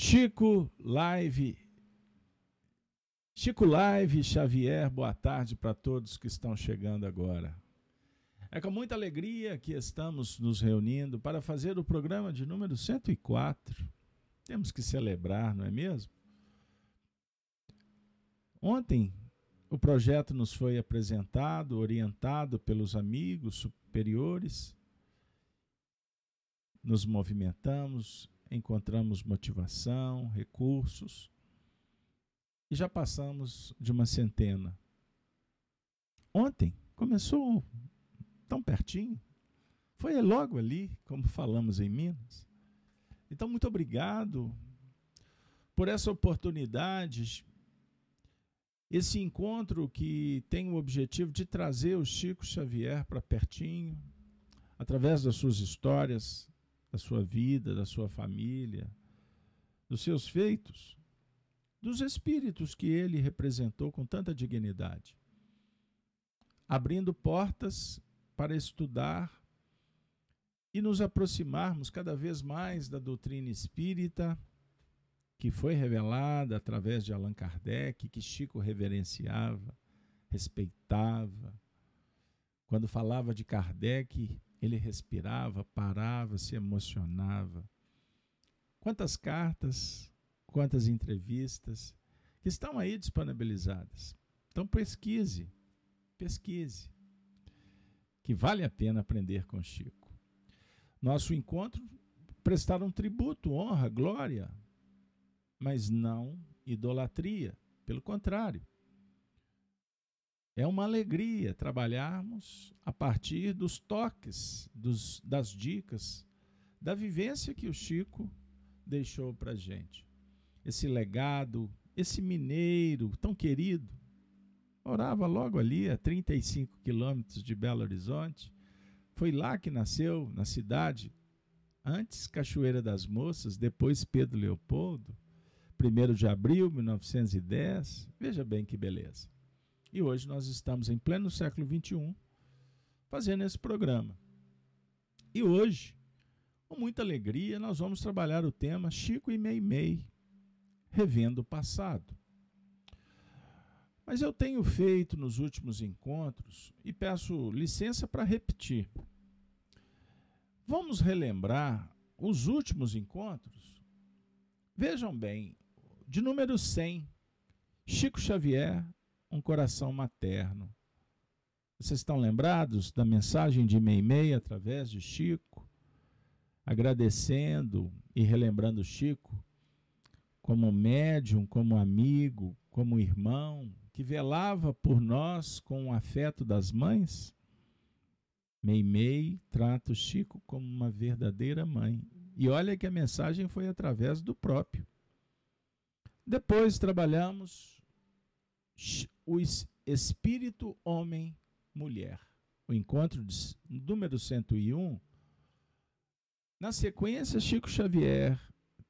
Chico Live. Chico Live Xavier, boa tarde para todos que estão chegando agora. É com muita alegria que estamos nos reunindo para fazer o programa de número 104. Temos que celebrar, não é mesmo? Ontem o projeto nos foi apresentado, orientado pelos amigos superiores. Nos movimentamos, encontramos motivação, recursos e já passamos de uma centena. Ontem começou tão pertinho, foi logo ali, como falamos em Minas. Então, muito obrigado por essa oportunidade, esse encontro que tem o objetivo de trazer o Chico Xavier para pertinho, através das suas histórias, da sua vida, da sua família, dos seus feitos, dos espíritos que ele representou com tanta dignidade, abrindo portas para estudar e nos aproximarmos cada vez mais da doutrina espírita que foi revelada através de Allan Kardec, que Chico reverenciava, respeitava. Quando falava de Kardec, ele respirava, parava, se emocionava. Quantas cartas, quantas entrevistas que estão aí disponibilizadas. Então pesquise, pesquise, que vale a pena aprender com Chico. Nosso encontro prestar um tributo, honra, glória, mas não idolatria. Pelo contrário, é uma alegria trabalharmos a partir dos toques, dos, das dicas, da vivência que o Chico deixou para gente. Esse legado, esse mineiro tão querido, morava logo ali, a 35 quilômetros de Belo Horizonte. Foi lá que nasceu, na cidade, antes Cachoeira das Moças, depois Pedro Leopoldo, 1 de abril de 1910. Veja bem que beleza. E hoje nós estamos em pleno século XXI fazendo esse programa. E hoje, com muita alegria, nós vamos trabalhar o tema Chico e Meimei, revendo o passado. Mas eu tenho feito nos últimos encontros e peço licença para repetir. Vamos relembrar os últimos encontros? Vejam bem, de número 100, Chico Xavier um coração materno. Vocês estão lembrados da mensagem de Meimei através de Chico, agradecendo e relembrando Chico como médium, como amigo, como irmão, que velava por nós com o afeto das mães? Meimei trata o Chico como uma verdadeira mãe. E olha que a mensagem foi através do próprio. Depois trabalhamos o espírito homem-mulher. O encontro de, número 101. Na sequência, Chico Xavier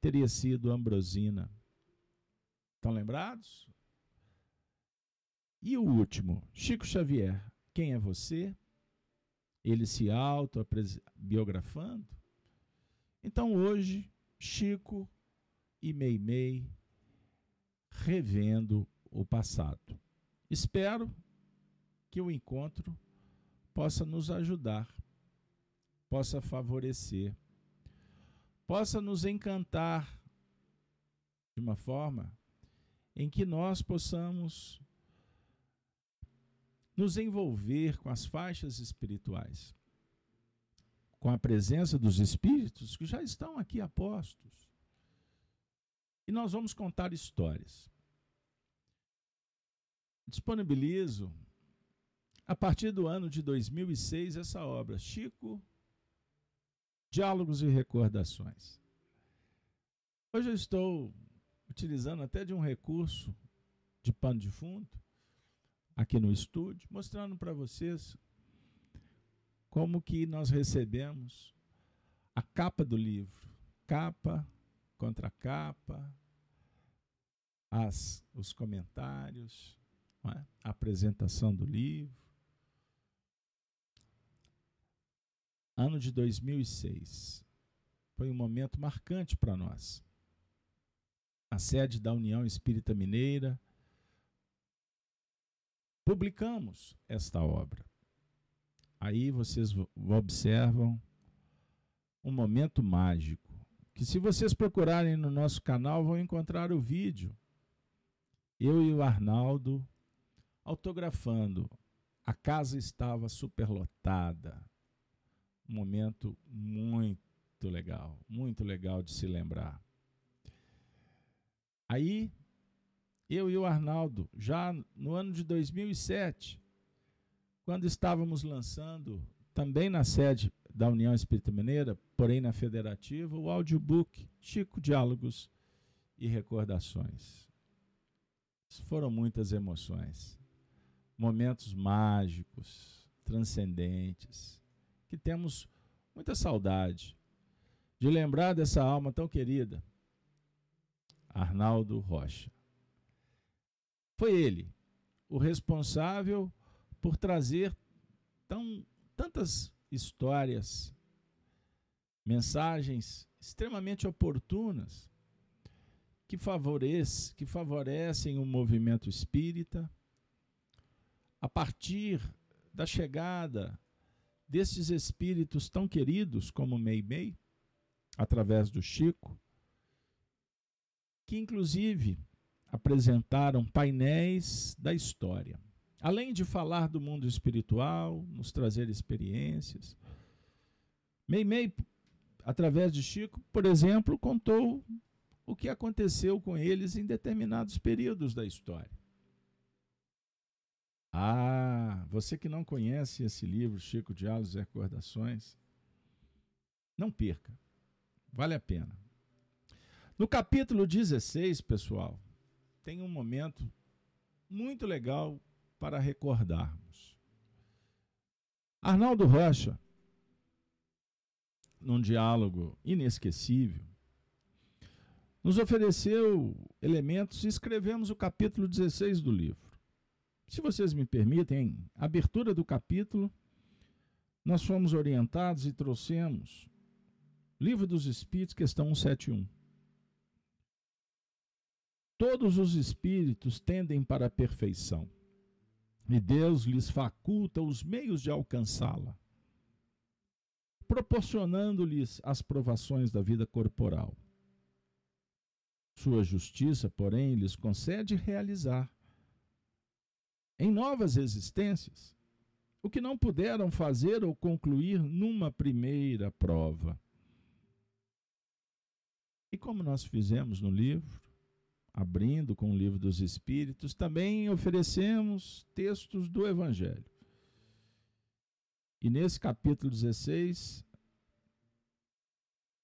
teria sido Ambrosina. Estão lembrados? E o último, Chico Xavier. Quem é você? Ele se autobiografando. Então hoje, Chico e Meimei revendo o passado. Espero que o encontro possa nos ajudar, possa favorecer, possa nos encantar de uma forma em que nós possamos nos envolver com as faixas espirituais, com a presença dos espíritos que já estão aqui apostos. E nós vamos contar histórias disponibilizo, a partir do ano de 2006, essa obra, Chico, Diálogos e Recordações. Hoje eu estou utilizando até de um recurso de pano de fundo, aqui no estúdio, mostrando para vocês como que nós recebemos a capa do livro, capa contra capa, as, os comentários, é? apresentação do livro. Ano de 2006. Foi um momento marcante para nós. a sede da União Espírita Mineira, publicamos esta obra. Aí vocês observam um momento mágico, que se vocês procurarem no nosso canal vão encontrar o vídeo. Eu e o Arnaldo autografando. A casa estava superlotada. Um momento muito legal, muito legal de se lembrar. Aí, eu e o Arnaldo, já no ano de 2007, quando estávamos lançando, também na sede da União Espírita Mineira, porém na Federativa, o audiobook Chico Diálogos e Recordações. Foram muitas emoções, momentos mágicos, transcendentes, que temos muita saudade de lembrar dessa alma tão querida Arnaldo Rocha. Foi ele o responsável por trazer tão, tantas histórias, mensagens extremamente oportunas que, que favorecem o movimento espírita a partir da chegada desses espíritos tão queridos como Meimei, através do Chico, que inclusive apresentaram painéis da história. Além de falar do mundo espiritual, nos trazer experiências, Meimei, através de Chico, por exemplo, contou o que aconteceu com eles em determinados períodos da história. Ah, você que não conhece esse livro, Chico Diálogos e Recordações, não perca, vale a pena. No capítulo 16, pessoal, tem um momento muito legal para recordarmos. Arnaldo Rocha, num diálogo inesquecível, nos ofereceu elementos e escrevemos o capítulo 16 do livro. Se vocês me permitem, abertura do capítulo, nós fomos orientados e trouxemos Livro dos Espíritos, questão 171. Todos os espíritos tendem para a perfeição, e Deus lhes faculta os meios de alcançá-la, proporcionando-lhes as provações da vida corporal. Sua justiça, porém, lhes concede realizar em novas existências o que não puderam fazer ou concluir numa primeira prova. E como nós fizemos no livro, abrindo com o livro dos Espíritos, também oferecemos textos do Evangelho. E nesse capítulo 16,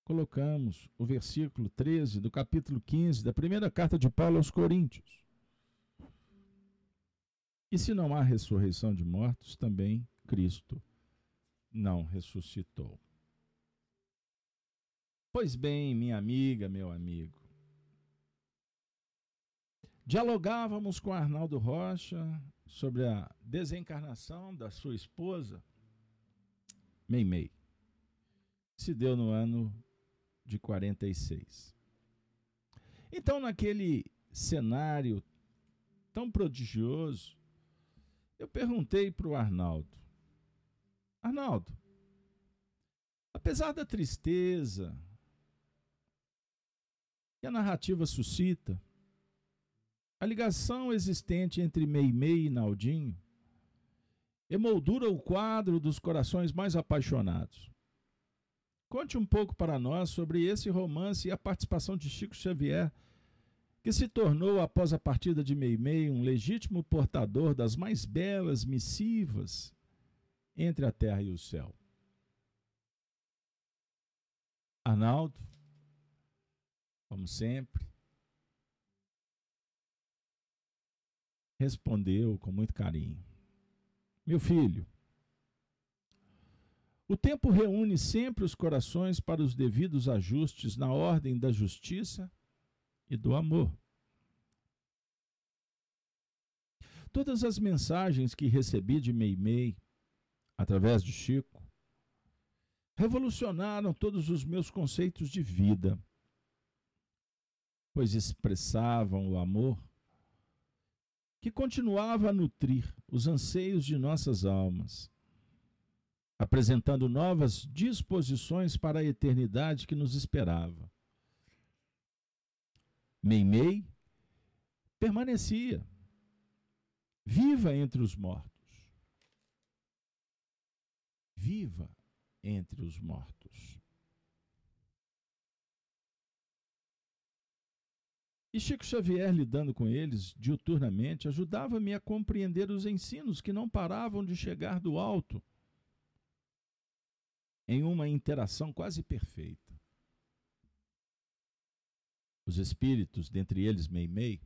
colocamos o versículo 13 do capítulo 15 da primeira carta de Paulo aos Coríntios. E se não há ressurreição de mortos, também Cristo não ressuscitou. Pois bem, minha amiga, meu amigo, Dialogávamos com Arnaldo Rocha sobre a desencarnação da sua esposa, Meimei. Se deu no ano de 46. Então, naquele cenário tão prodigioso, eu perguntei para o Arnaldo: Arnaldo, apesar da tristeza que a narrativa suscita, a ligação existente entre Meimei e Naldinho emoldura o quadro dos corações mais apaixonados. Conte um pouco para nós sobre esse romance e a participação de Chico Xavier, que se tornou, após a partida de Meimei, um legítimo portador das mais belas missivas entre a terra e o céu. Arnaldo, como sempre, respondeu com muito carinho: Meu filho, o tempo reúne sempre os corações para os devidos ajustes na ordem da justiça e do amor. Todas as mensagens que recebi de Meimei, através de Chico, revolucionaram todos os meus conceitos de vida. pois expressavam o amor que continuava a nutrir os anseios de nossas almas, apresentando novas disposições para a eternidade que nos esperava. Meimei permanecia viva entre os mortos. Viva entre os mortos. E Chico Xavier, lidando com eles diuturnamente, ajudava-me a compreender os ensinos que não paravam de chegar do alto, em uma interação quase perfeita. Os espíritos, dentre eles Meimei,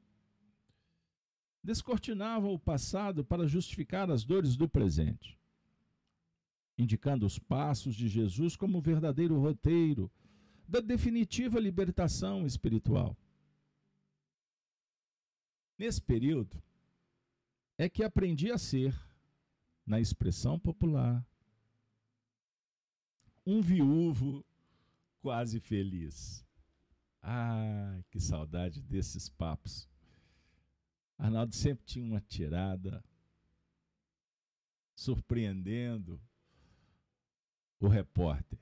descortinavam o passado para justificar as dores do presente, indicando os passos de Jesus como o verdadeiro roteiro da definitiva libertação espiritual. Nesse período é que aprendi a ser, na expressão popular, um viúvo quase feliz. Ai, que saudade desses papos. Arnaldo sempre tinha uma tirada surpreendendo o repórter,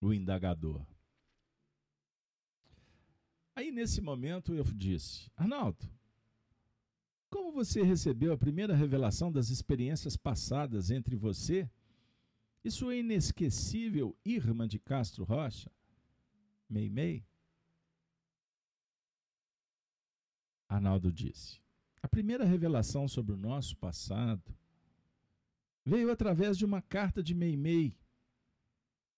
o indagador. Aí, nesse momento, eu disse: Arnaldo, como você recebeu a primeira revelação das experiências passadas entre você e sua inesquecível irmã de Castro Rocha, Meimei? Arnaldo disse: A primeira revelação sobre o nosso passado veio através de uma carta de Meimei,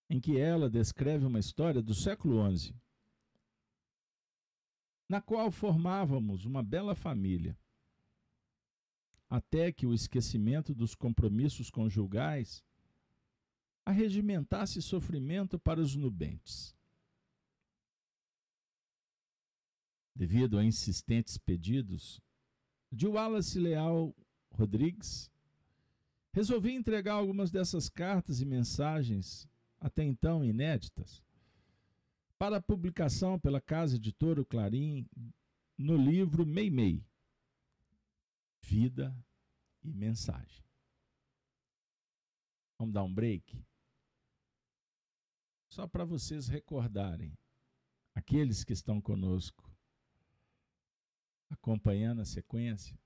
em que ela descreve uma história do século XI na qual formávamos uma bela família. Até que o esquecimento dos compromissos conjugais arregimentasse sofrimento para os nubentes. Devido a insistentes pedidos de Wallace Leal Rodrigues, resolvi entregar algumas dessas cartas e mensagens, até então inéditas, para publicação pela Casa Editora Clarim no livro Meimei, Vida e Mensagem. Vamos dar um break? Só para vocês recordarem, aqueles que estão conosco, acompanhando a sequência,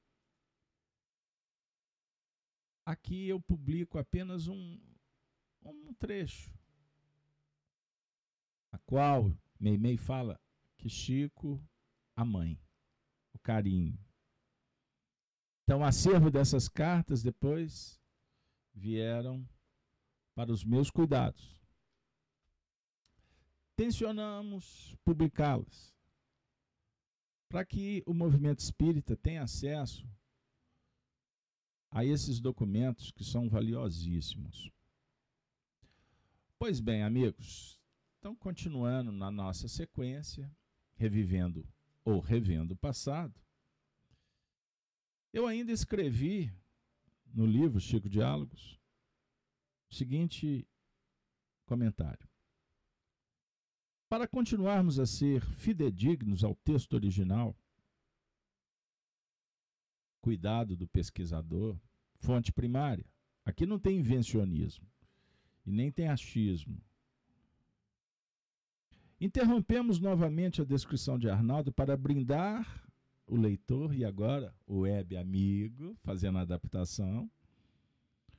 aqui eu publico apenas um, um trecho a qual Meimei fala que Chico, a mãe, o carinho. Então, o acervo dessas cartas depois vieram para os meus cuidados. Tensionamos publicá-las para que o movimento espírita tenha acesso a esses documentos que são valiosíssimos. Pois bem, amigos, então, continuando na nossa sequência, revivendo ou revendo o passado, eu ainda escrevi no livro Chico Diálogos o seguinte comentário. Para continuarmos a ser fidedignos ao texto original, cuidado do pesquisador, fonte primária. Aqui não tem invencionismo e nem tem achismo Interrompemos novamente a descrição de Arnaldo para brindar o leitor e agora o web amigo, fazendo a adaptação,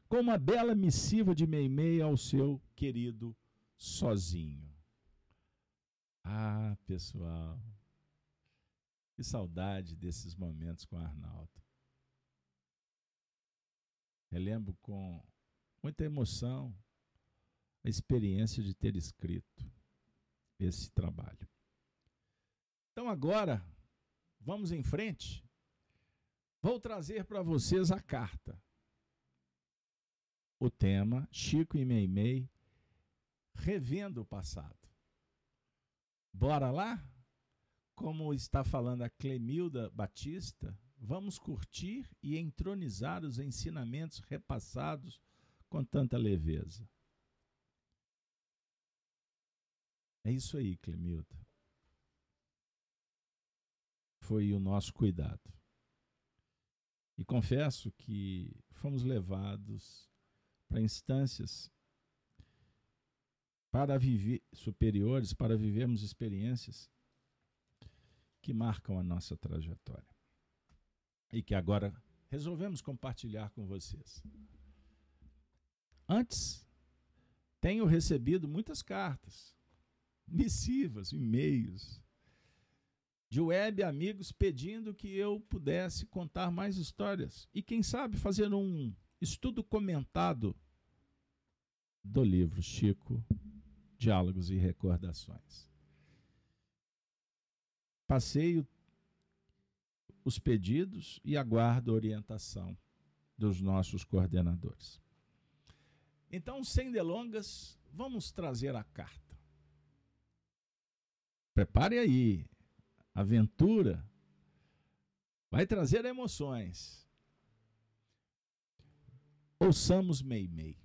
com uma bela missiva de Meimei ao seu querido sozinho. Ah, pessoal, que saudade desses momentos com Arnaldo. Relembro com muita emoção a experiência de ter escrito esse trabalho. Então agora, vamos em frente. Vou trazer para vocês a carta. O tema Chico e Meimei revendo o passado. Bora lá? Como está falando a Clemilda Batista, vamos curtir e entronizar os ensinamentos repassados com tanta leveza. É isso aí, Clemilda. Foi o nosso cuidado. E confesso que fomos levados para instâncias para viver superiores, para vivermos experiências que marcam a nossa trajetória. E que agora resolvemos compartilhar com vocês. Antes, tenho recebido muitas cartas, missivas, e-mails, de web amigos pedindo que eu pudesse contar mais histórias e, quem sabe, fazer um estudo comentado do livro Chico, Diálogos e Recordações. Passeio os pedidos e aguardo a orientação dos nossos coordenadores. Então, sem delongas, vamos trazer a carta. Prepare aí, aventura vai trazer emoções. Ouçamos Meimei.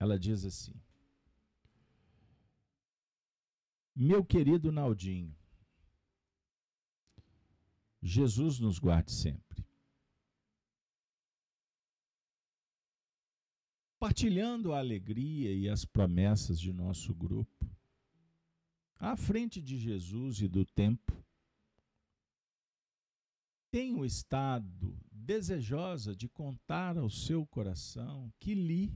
Ela diz assim: Meu querido Naldinho, Jesus nos guarde sempre. Partilhando a alegria e as promessas de nosso grupo, à frente de Jesus e do tempo, tenho estado desejosa de contar ao seu coração que li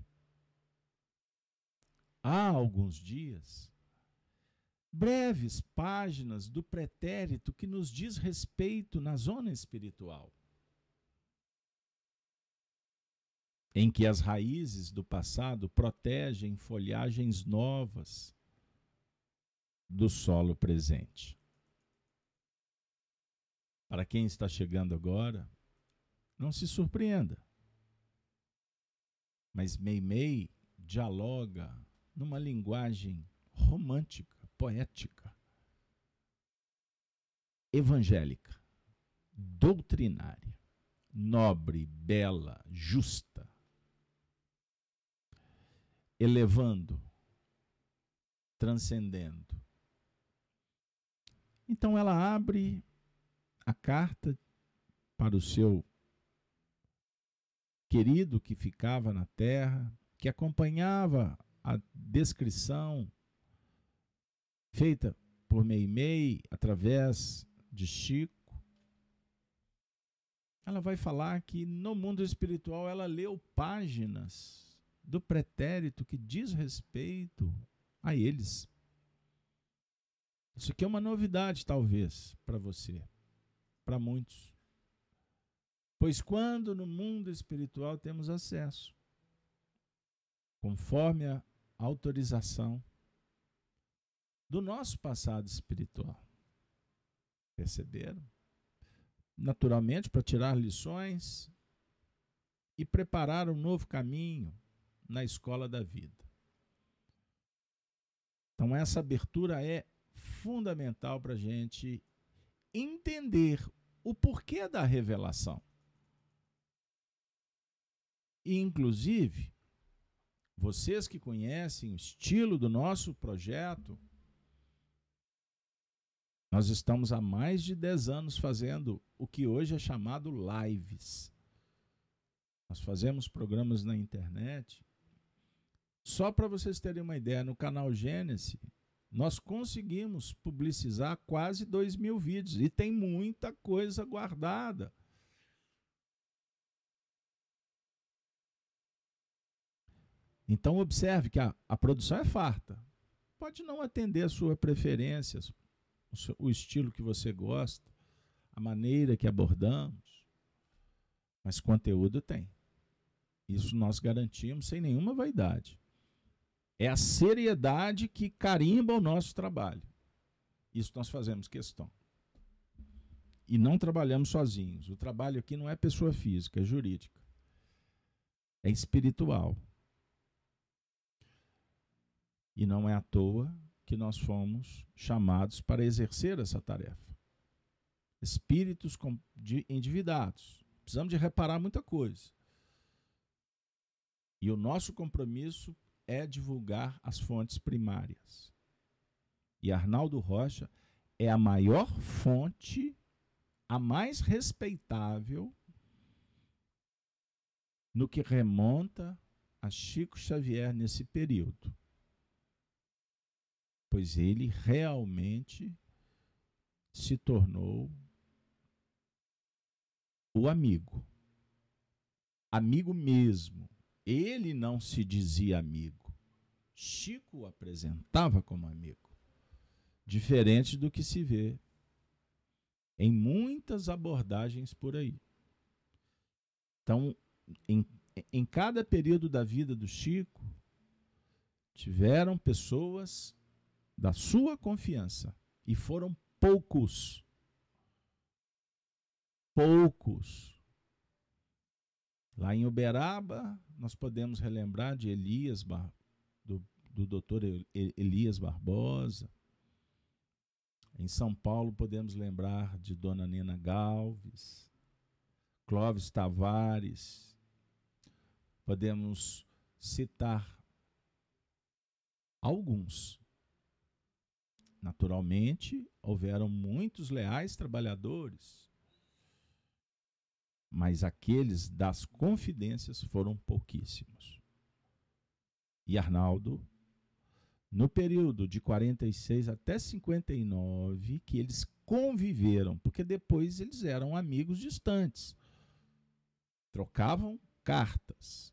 há alguns dias breves páginas do pretérito que nos diz respeito na zona espiritual, em que as raízes do passado protegem folhagens novas do solo presente. Para quem está chegando agora, não se surpreenda. Mas Meimei dialoga numa linguagem romântica poética, evangélica, doutrinária, nobre, bela, justa, elevando, transcendendo. Então ela abre a carta para o seu querido que ficava na terra, que acompanhava a descrição feita por Meimei, através de Chico, ela vai falar que no mundo espiritual ela leu páginas do pretérito que diz respeito a eles. Isso aqui é uma novidade, talvez, para você, para muitos. Pois quando no mundo espiritual temos acesso, conforme a autorização do nosso passado espiritual. Perceberam? Naturalmente, para tirar lições e preparar um novo caminho na escola da vida. Então, essa abertura é fundamental para a gente entender o porquê da revelação. E, inclusive, vocês que conhecem o estilo do nosso projeto, nós estamos há mais de 10 anos fazendo o que hoje é chamado lives. Nós fazemos programas na internet. Só para vocês terem uma ideia, no canal Gênesis, nós conseguimos publicizar quase 2 mil vídeos e tem muita coisa guardada. Então, observe que a, a produção é farta. Pode não atender a sua preferência, o estilo que você gosta, a maneira que abordamos, mas conteúdo tem. Isso nós garantimos sem nenhuma vaidade. É a seriedade que carimba o nosso trabalho. Isso nós fazemos questão. E não trabalhamos sozinhos. O trabalho aqui não é pessoa física, é jurídica. É espiritual. E não é à toa que nós fomos chamados para exercer essa tarefa. Espíritos endividados. Precisamos de reparar muita coisa. E o nosso compromisso é divulgar as fontes primárias. E Arnaldo Rocha é a maior fonte, a mais respeitável no que remonta a Chico Xavier nesse período. Pois ele realmente se tornou o amigo. Amigo mesmo. Ele não se dizia amigo. Chico o apresentava como amigo. Diferente do que se vê em muitas abordagens por aí. Então, em, em cada período da vida do Chico, tiveram pessoas da sua confiança e foram poucos poucos. Lá em Uberaba, nós podemos relembrar de Elias, do, do doutor Elias Barbosa. Em São Paulo, podemos lembrar de Dona Nena Galves, Clóvis Tavares. Podemos citar alguns. Naturalmente, houveram muitos leais trabalhadores mas aqueles das confidências foram pouquíssimos. E Arnaldo, no período de 46 até 59, que eles conviveram, porque depois eles eram amigos distantes, trocavam cartas.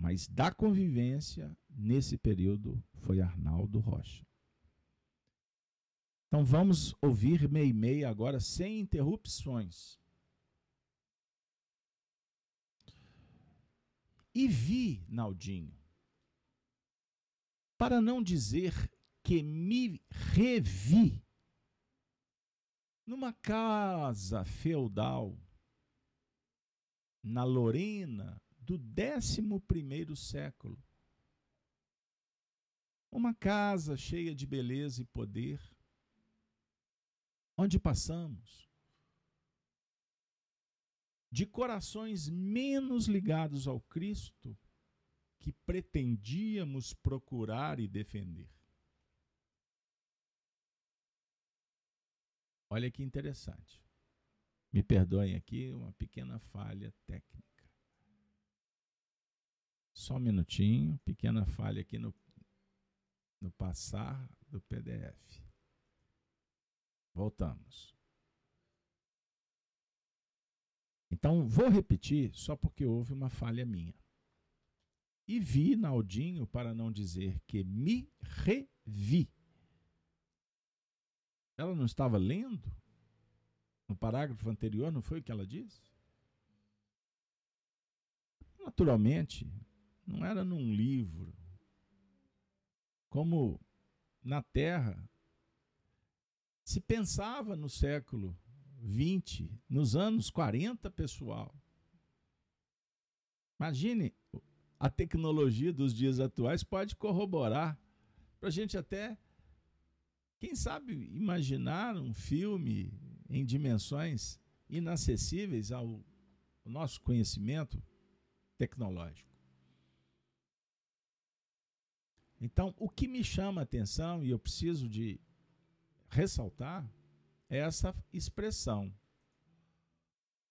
Mas da convivência, nesse período, foi Arnaldo Rocha. Então vamos ouvir Meimei agora sem interrupções. E vi, Naldinho, para não dizer que me revi numa casa feudal na Lorena do 11 século. Uma casa cheia de beleza e poder, onde passamos, de corações menos ligados ao Cristo que pretendíamos procurar e defender. Olha que interessante. Me perdoem aqui uma pequena falha técnica. Só um minutinho, pequena falha aqui no, no passar do PDF. Voltamos. Então, vou repetir só porque houve uma falha minha. E vi Naldinho, para não dizer que me revi. Ela não estava lendo? No parágrafo anterior, não foi o que ela disse? Naturalmente, não era num livro. Como na Terra se pensava no século 20, nos anos 40, pessoal. Imagine, a tecnologia dos dias atuais pode corroborar para a gente até, quem sabe, imaginar um filme em dimensões inacessíveis ao nosso conhecimento tecnológico. Então, o que me chama a atenção, e eu preciso de ressaltar essa expressão.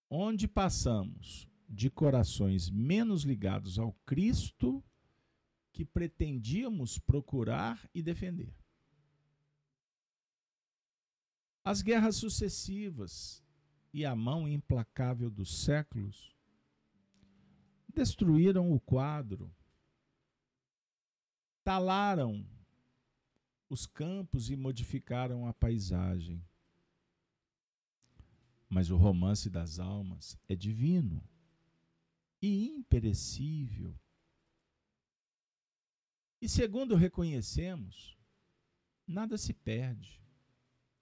Onde passamos de corações menos ligados ao Cristo que pretendíamos procurar e defender. As guerras sucessivas e a mão implacável dos séculos destruíram o quadro, talaram os campos e modificaram a paisagem. Mas o romance das almas é divino e imperecível. E segundo reconhecemos, nada se perde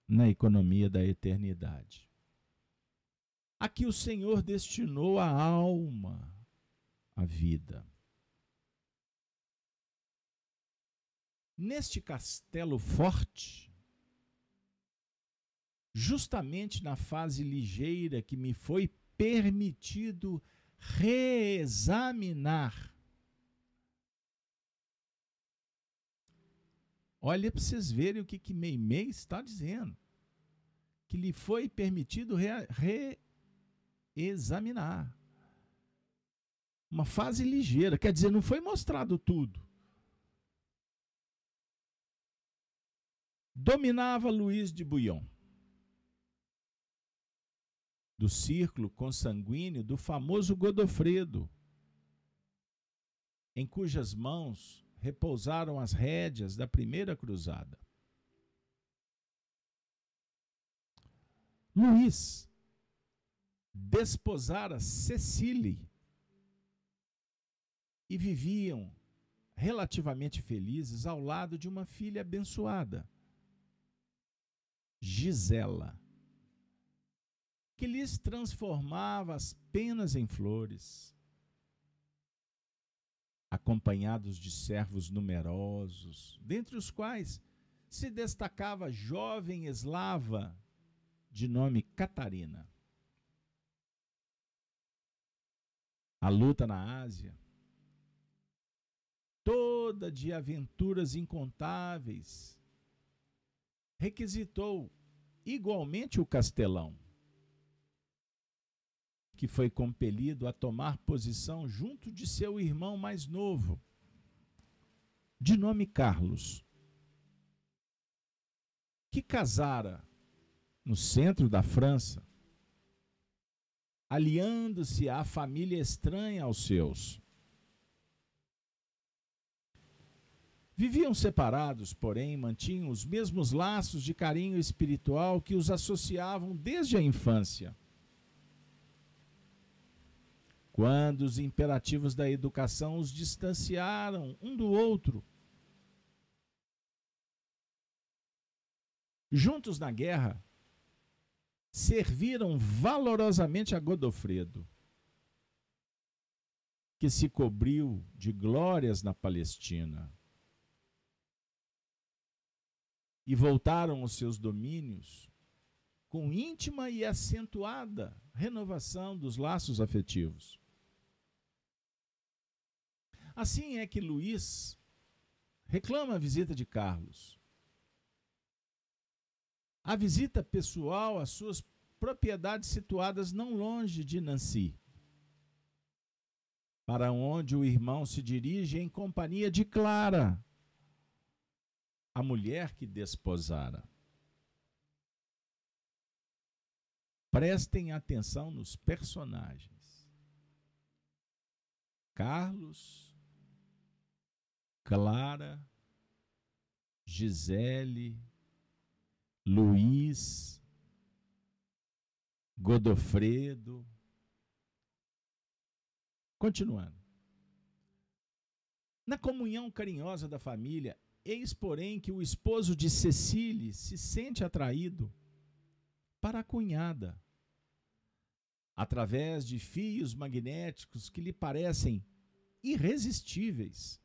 na economia da eternidade. Aqui o Senhor destinou a alma à vida. Neste castelo forte, justamente na fase ligeira que me foi permitido reexaminar. Olha para vocês verem o que, que Meimei está dizendo. Que lhe foi permitido reexaminar. Re Uma fase ligeira, quer dizer, não foi mostrado tudo. Dominava Luiz de Bouillon do círculo consanguíneo do famoso Godofredo, em cujas mãos repousaram as rédeas da primeira cruzada. Luís desposara Cecília e viviam relativamente felizes ao lado de uma filha abençoada, Gisela que lhes transformava as penas em flores. Acompanhados de servos numerosos, dentre os quais se destacava a jovem eslava de nome Catarina. A luta na Ásia, toda de aventuras incontáveis, requisitou igualmente o castelão que foi compelido a tomar posição junto de seu irmão mais novo, de nome Carlos, que casara no centro da França, aliando-se à família estranha aos seus. Viviam separados, porém, mantinham os mesmos laços de carinho espiritual que os associavam desde a infância quando os imperativos da educação os distanciaram um do outro. Juntos na guerra, serviram valorosamente a Godofredo, que se cobriu de glórias na Palestina. E voltaram os seus domínios com íntima e acentuada renovação dos laços afetivos. Assim é que Luiz reclama a visita de Carlos. A visita pessoal às suas propriedades situadas não longe de Nancy, para onde o irmão se dirige em companhia de Clara, a mulher que desposara. Prestem atenção nos personagens. Carlos Clara, Gisele, Luiz, Godofredo. Continuando. Na comunhão carinhosa da família, eis, porém, que o esposo de Cecília se sente atraído para a cunhada, através de fios magnéticos que lhe parecem irresistíveis.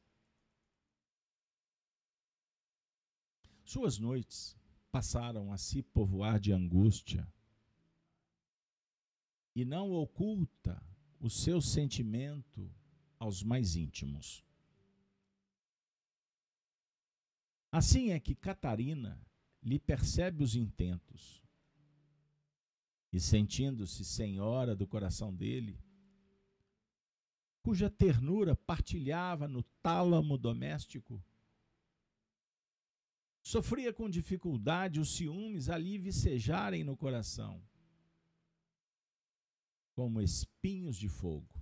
Suas noites passaram a se povoar de angústia e não oculta o seu sentimento aos mais íntimos. Assim é que Catarina lhe percebe os intentos e, sentindo-se senhora do coração dele, cuja ternura partilhava no tálamo doméstico, Sofria com dificuldade os ciúmes ali vicejarem no coração, como espinhos de fogo.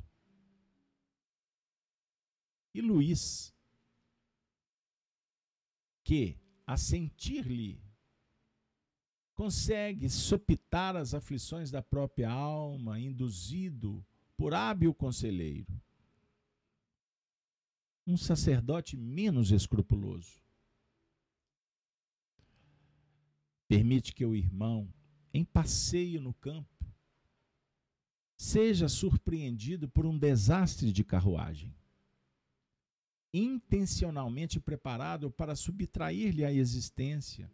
E Luís, que, a sentir-lhe, consegue sopitar as aflições da própria alma, induzido por hábil conselheiro. Um sacerdote menos escrupuloso Permite que o irmão, em passeio no campo, seja surpreendido por um desastre de carruagem, intencionalmente preparado para subtrair-lhe a existência.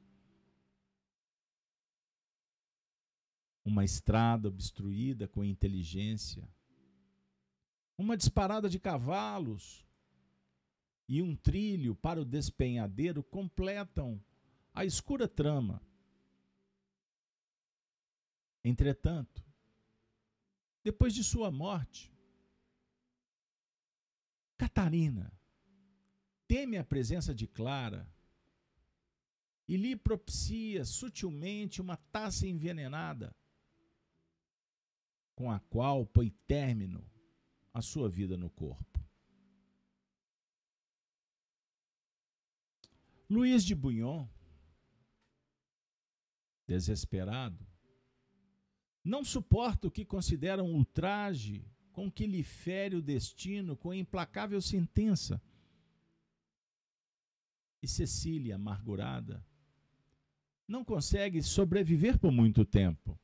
Uma estrada obstruída com inteligência, uma disparada de cavalos, e um trilho para o despenhadeiro completam a escura trama. Entretanto, depois de sua morte, Catarina teme a presença de Clara e lhe propicia sutilmente uma taça envenenada, com a qual põe término à sua vida no corpo. Luiz de Bouillon, desesperado, não suporta o que considera um ultraje com que lhe fere o destino com implacável sentença. E Cecília, amargurada, não consegue sobreviver por muito tempo.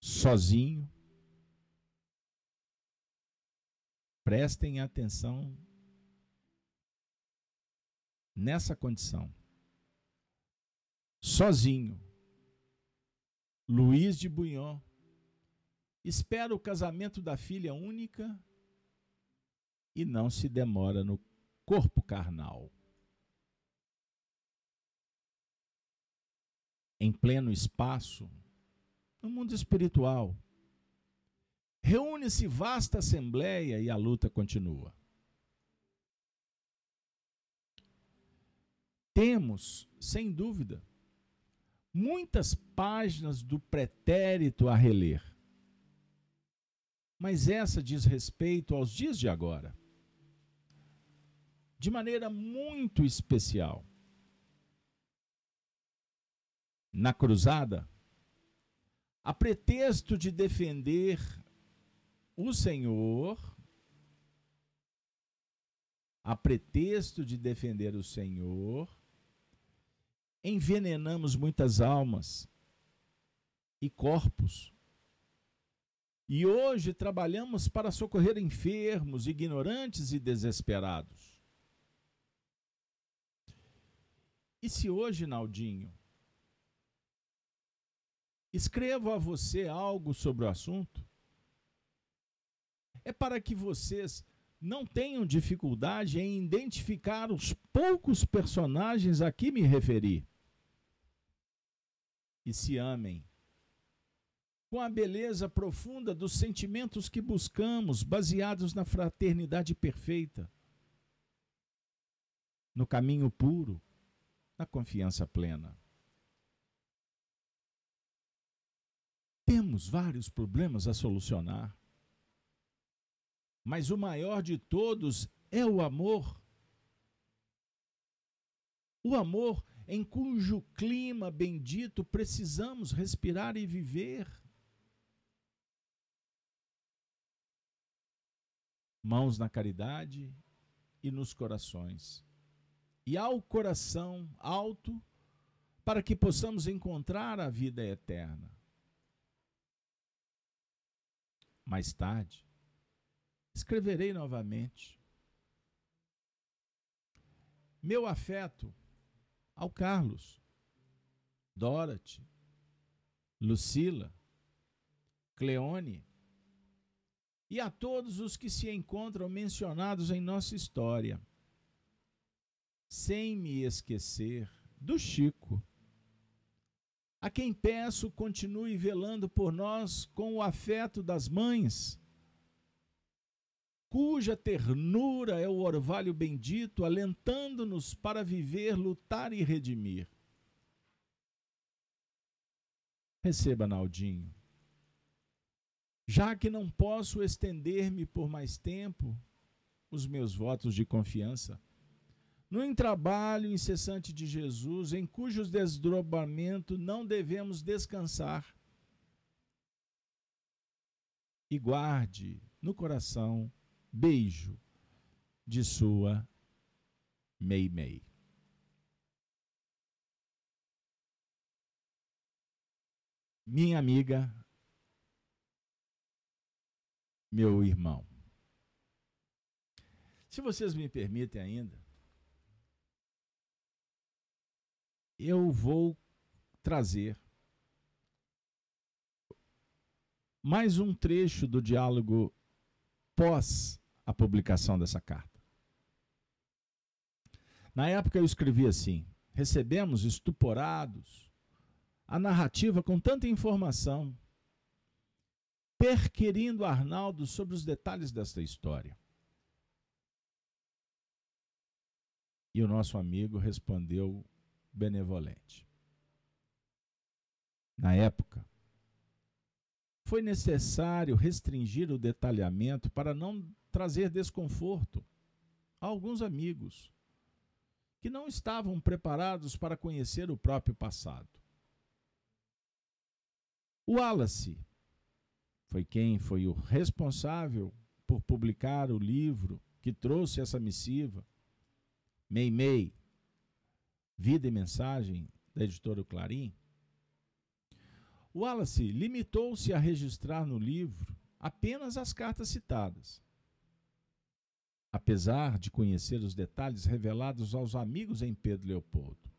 Sozinho. Prestem atenção nessa condição. Sozinho. Luiz de Bouillon espera o casamento da filha única e não se demora no corpo carnal. em pleno espaço, no mundo espiritual. Reúne-se vasta assembleia e a luta continua. Temos, sem dúvida, muitas páginas do pretérito a reler. Mas essa diz respeito aos dias de agora. De maneira muito especial na cruzada, a pretexto de defender o Senhor, a pretexto de defender o Senhor, envenenamos muitas almas e corpos. E hoje trabalhamos para socorrer enfermos, ignorantes e desesperados. E se hoje, Naldinho, escrevo a você algo sobre o assunto, é para que vocês não tenham dificuldade em identificar os poucos personagens a que me referi. E se amem com a beleza profunda dos sentimentos que buscamos, baseados na fraternidade perfeita, no caminho puro, na confiança plena. Temos vários problemas a solucionar. Mas o maior de todos é o amor. O amor em cujo clima bendito precisamos respirar e viver. Mãos na caridade e nos corações. E ao coração alto, para que possamos encontrar a vida eterna. Mais tarde, escreverei novamente. Meu afeto ao Carlos, Dorothy, Lucila, Cleone e a todos os que se encontram mencionados em nossa história, sem me esquecer do Chico a quem peço continue velando por nós com o afeto das mães, cuja ternura é o orvalho bendito, alentando-nos para viver, lutar e redimir. Receba, Naldinho. Já que não posso estender-me por mais tempo, os meus votos de confiança no trabalho incessante de Jesus, em cujos desdobramento não devemos descansar. E guarde no coração beijo de sua Mei Mei. Minha amiga, meu irmão. Se vocês me permitem ainda, eu vou trazer mais um trecho do diálogo pós a publicação dessa carta. Na época eu escrevi assim: recebemos estuporados a narrativa com tanta informação, perquirindo Arnaldo sobre os detalhes desta história. E o nosso amigo respondeu benevolente. Na época, foi necessário restringir o detalhamento para não trazer desconforto a alguns amigos que não estavam preparados para conhecer o próprio passado. Wallace foi quem foi o responsável por publicar o livro que trouxe essa missiva, Meimei, Vida e Mensagem, da editora Clarim. Wallace limitou-se a registrar no livro apenas as cartas citadas. Apesar de conhecer os detalhes revelados aos amigos em Pedro Leopoldo.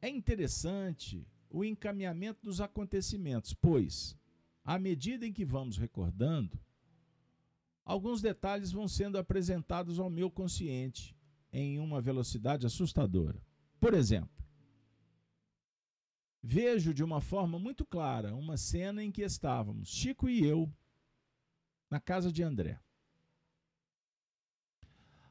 É interessante o encaminhamento dos acontecimentos, pois, à medida em que vamos recordando, alguns detalhes vão sendo apresentados ao meu consciente em uma velocidade assustadora. Por exemplo, vejo de uma forma muito clara uma cena em que estávamos, Chico e eu, na casa de André.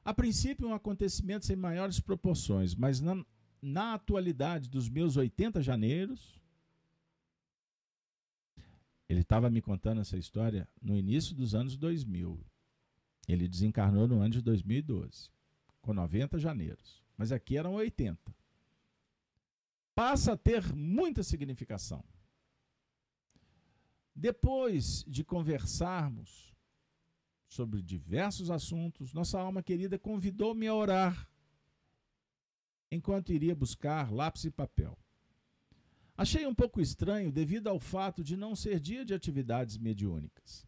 A princípio, um acontecimento sem maiores proporções, mas na, na atualidade dos meus 80 janeiros, ele estava me contando essa história no início dos anos 2000. Ele desencarnou no ano de 2012, com 90 janeiros. Mas aqui eram 80 passa a ter muita significação. Depois de conversarmos sobre diversos assuntos, nossa alma querida convidou-me a orar enquanto iria buscar lápis e papel. Achei um pouco estranho devido ao fato de não ser dia de atividades mediúnicas.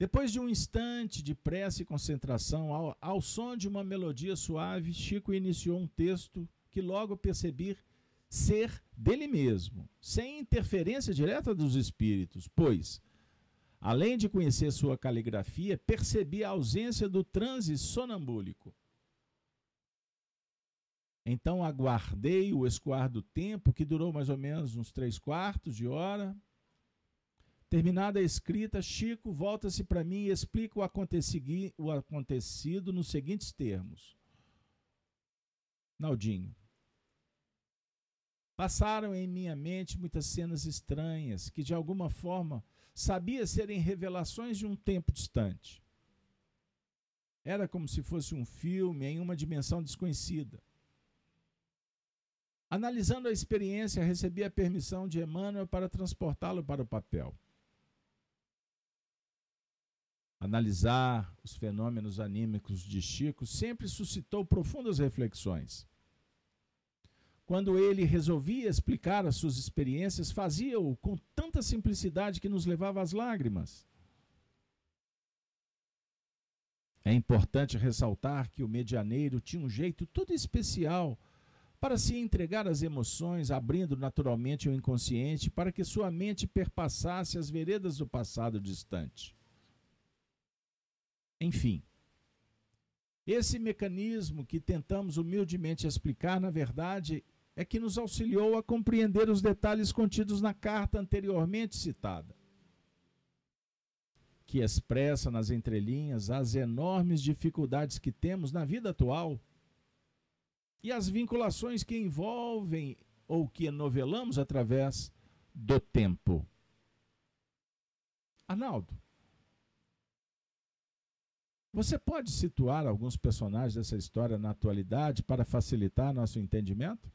Depois de um instante de prece e concentração, ao, ao som de uma melodia suave, Chico iniciou um texto que logo percebi ser dele mesmo, sem interferência direta dos espíritos, pois, além de conhecer sua caligrafia, percebi a ausência do transe sonambúlico. Então aguardei o escoar do tempo, que durou mais ou menos uns três quartos de hora, Terminada a escrita, Chico volta-se para mim e explica o, o acontecido nos seguintes termos. Naldinho. Passaram em minha mente muitas cenas estranhas que, de alguma forma, sabia serem revelações de um tempo distante. Era como se fosse um filme em uma dimensão desconhecida. Analisando a experiência, recebi a permissão de Emmanuel para transportá-lo para o papel. Analisar os fenômenos anímicos de Chico sempre suscitou profundas reflexões. Quando ele resolvia explicar as suas experiências, fazia-o com tanta simplicidade que nos levava às lágrimas. É importante ressaltar que o medianeiro tinha um jeito todo especial para se entregar às emoções, abrindo naturalmente o inconsciente para que sua mente perpassasse as veredas do passado distante. Enfim, esse mecanismo que tentamos humildemente explicar, na verdade, é que nos auxiliou a compreender os detalhes contidos na carta anteriormente citada, que expressa nas entrelinhas as enormes dificuldades que temos na vida atual e as vinculações que envolvem ou que novelamos através do tempo. Arnaldo, você pode situar alguns personagens dessa história na atualidade para facilitar nosso entendimento?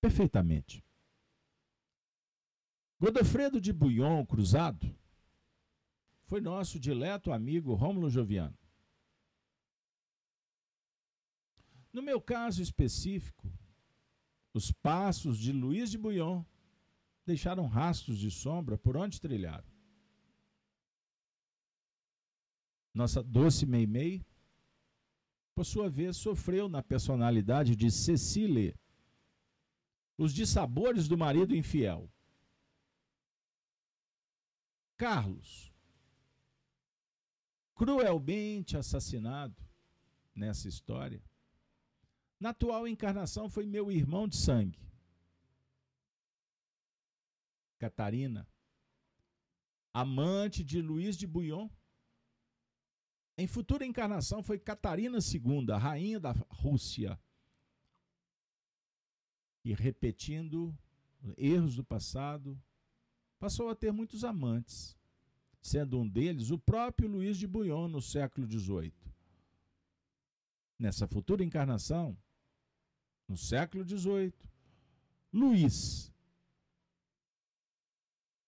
Perfeitamente. Godofredo de Bouillon Cruzado foi nosso dileto amigo Rômulo Joviano. No meu caso específico, os passos de Luiz de Bouillon deixaram rastros de sombra por onde trilharam. Nossa doce Meimei, por sua vez, sofreu na personalidade de Cecília os dissabores do marido infiel. Carlos, cruelmente assassinado nessa história, na atual encarnação foi meu irmão de sangue. Catarina, amante de Luiz de Bouillon. Em futura encarnação foi Catarina II, rainha da Rússia. E repetindo erros do passado, passou a ter muitos amantes, sendo um deles o próprio Luiz de Bouillon no século XVIII. Nessa futura encarnação, no século XVIII, Luiz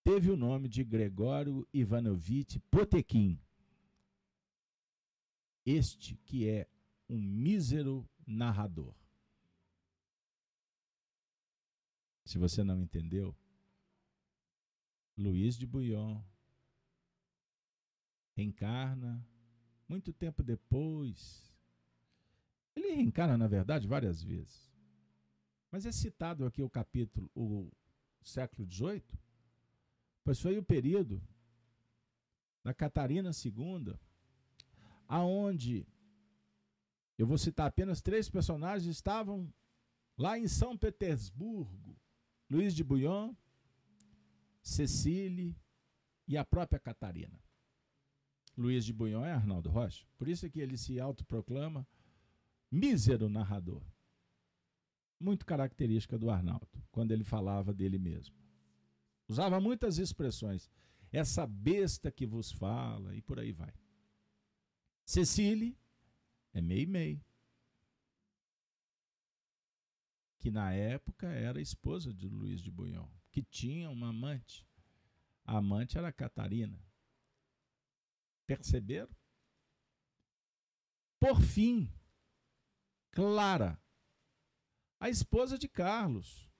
teve o nome de Gregório Ivanovitch Potekin. Este que é um mísero narrador. Se você não entendeu, Luiz de Bouillon reencarna muito tempo depois. Ele reencarna, na verdade, várias vezes. Mas é citado aqui o capítulo, o século XVIII, pois foi o período da Catarina II, aonde eu vou citar apenas três personagens estavam lá em São Petersburgo: Luiz de Bouillon, Cecília e a própria Catarina. Luiz de Bouillon é Arnaldo Rocha, por isso é que ele se autoproclama mísero narrador. Muito característica do Arnaldo, quando ele falava dele mesmo. Usava muitas expressões. Essa besta que vos fala, e por aí vai. Cecília é Mei-Mei, que na época era esposa de Luiz de Bouillon, que tinha uma amante. A amante era Catarina. Perceberam? Por fim, Clara, a esposa de Carlos,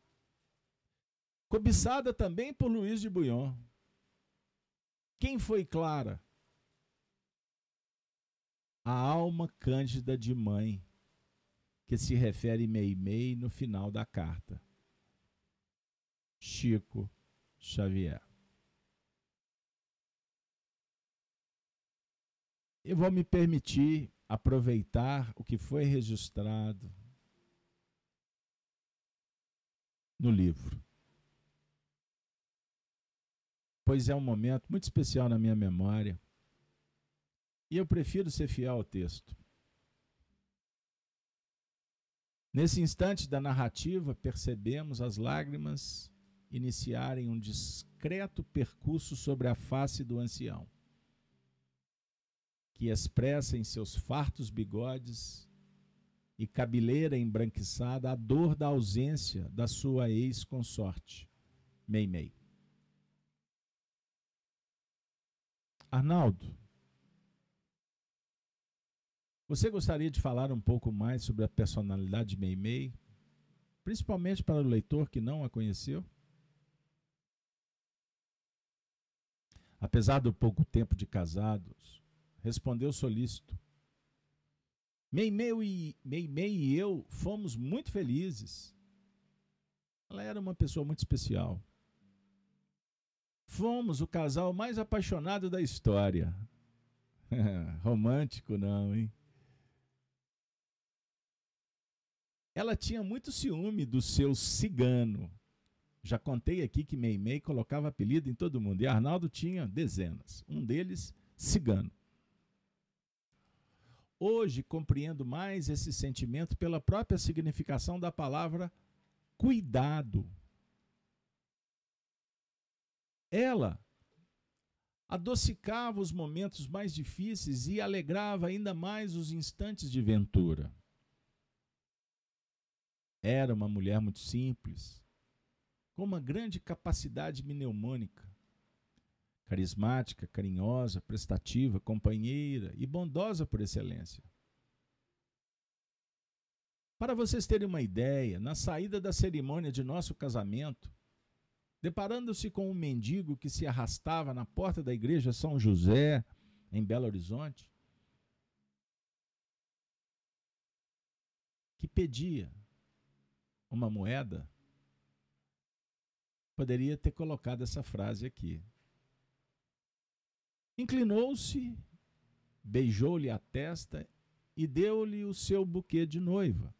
cobiçada também por Luiz de Bouillon. Quem foi Clara? A alma cândida de mãe, que se refere Meimei no final da carta. Chico Xavier. Eu vou me permitir aproveitar o que foi registrado no livro. Pois é um momento muito especial na minha memória. E eu prefiro ser fiel ao texto. Nesse instante da narrativa, percebemos as lágrimas iniciarem um discreto percurso sobre a face do ancião que expressa em seus fartos bigodes e cabeleira embranquiçada a dor da ausência da sua ex-consorte, Meimei. Arnaldo, você gostaria de falar um pouco mais sobre a personalidade de Meimei, principalmente para o leitor que não a conheceu? Apesar do pouco tempo de casados, respondeu solícito. Meimei e, e eu fomos muito felizes. Ela era uma pessoa muito especial. Fomos o casal mais apaixonado da história. Romântico, não, hein? Ela tinha muito ciúme do seu cigano. Já contei aqui que Meimei colocava apelido em todo mundo. E Arnaldo tinha dezenas. Um deles, cigano. Hoje compreendo mais esse sentimento pela própria significação da palavra cuidado. Ela adocicava os momentos mais difíceis e alegrava ainda mais os instantes de ventura. Era uma mulher muito simples, com uma grande capacidade mnemônica carismática, carinhosa, prestativa, companheira e bondosa por excelência. Para vocês terem uma ideia, na saída da cerimônia de nosso casamento, deparando-se com um mendigo que se arrastava na porta da igreja São José, em Belo Horizonte, que pedia uma moeda, poderia ter colocado essa frase aqui: Inclinou-se, beijou-lhe a testa e deu-lhe o seu buquê de noiva.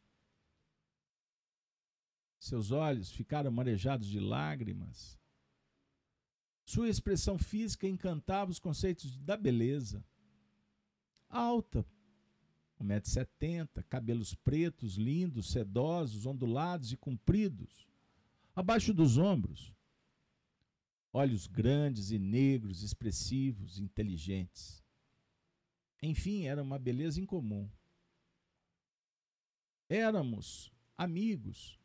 Seus olhos ficaram marejados de lágrimas. Sua expressão física encantava os conceitos da beleza. Alta, 1,70m, cabelos pretos, lindos, sedosos, ondulados e compridos, abaixo dos ombros. Olhos grandes e negros, expressivos, inteligentes. Enfim, era uma beleza incomum. Éramos amigos.